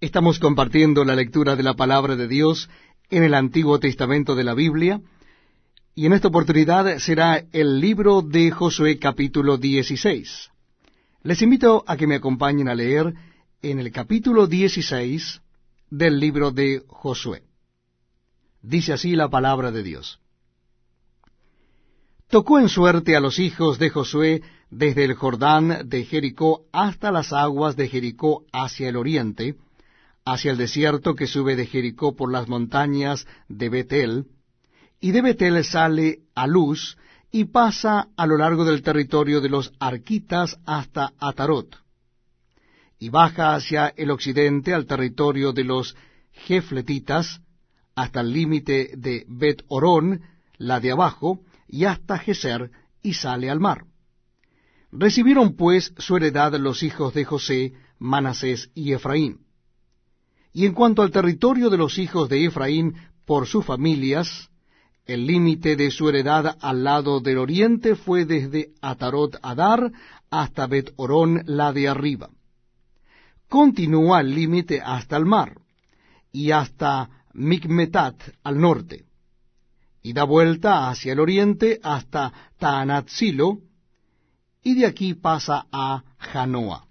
Estamos compartiendo la lectura de la palabra de Dios en el Antiguo Testamento de la Biblia, y en esta oportunidad será el libro de Josué capítulo 16. Les invito a que me acompañen a leer en el capítulo 16 del libro de Josué. Dice así la palabra de Dios. Tocó en suerte a los hijos de Josué desde el Jordán de Jericó hasta las aguas de Jericó hacia el oriente, hacia el desierto que sube de Jericó por las montañas de Betel, y de Betel sale a Luz y pasa a lo largo del territorio de los Arquitas hasta Atarot, y baja hacia el occidente al territorio de los Jefletitas, hasta el límite de Bet Orón, la de abajo, y hasta Geser, y sale al mar. Recibieron pues su heredad los hijos de José, Manasés y Efraín. Y en cuanto al territorio de los hijos de Efraín por sus familias, el límite de su heredad al lado del oriente fue desde Atarot Adar hasta Bet Orón la de arriba. Continúa el límite hasta el mar, y hasta Micmetat al norte, y da vuelta hacia el oriente hasta Taanatzilo, y de aquí pasa a Janoa.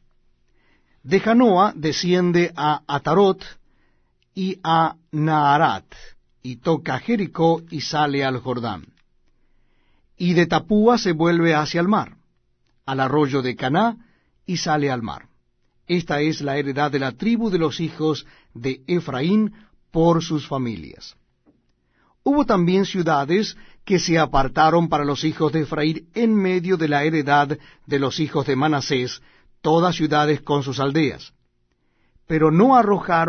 De Janoa desciende a Atarot y a Naharat, y toca Jericó y sale al Jordán. Y de Tapúa se vuelve hacia el mar, al arroyo de Caná, y sale al mar. Esta es la heredad de la tribu de los hijos de Efraín por sus familias. Hubo también ciudades que se apartaron para los hijos de Efraín en medio de la heredad de los hijos de Manasés, todas ciudades con sus aldeas. Pero no arrojaron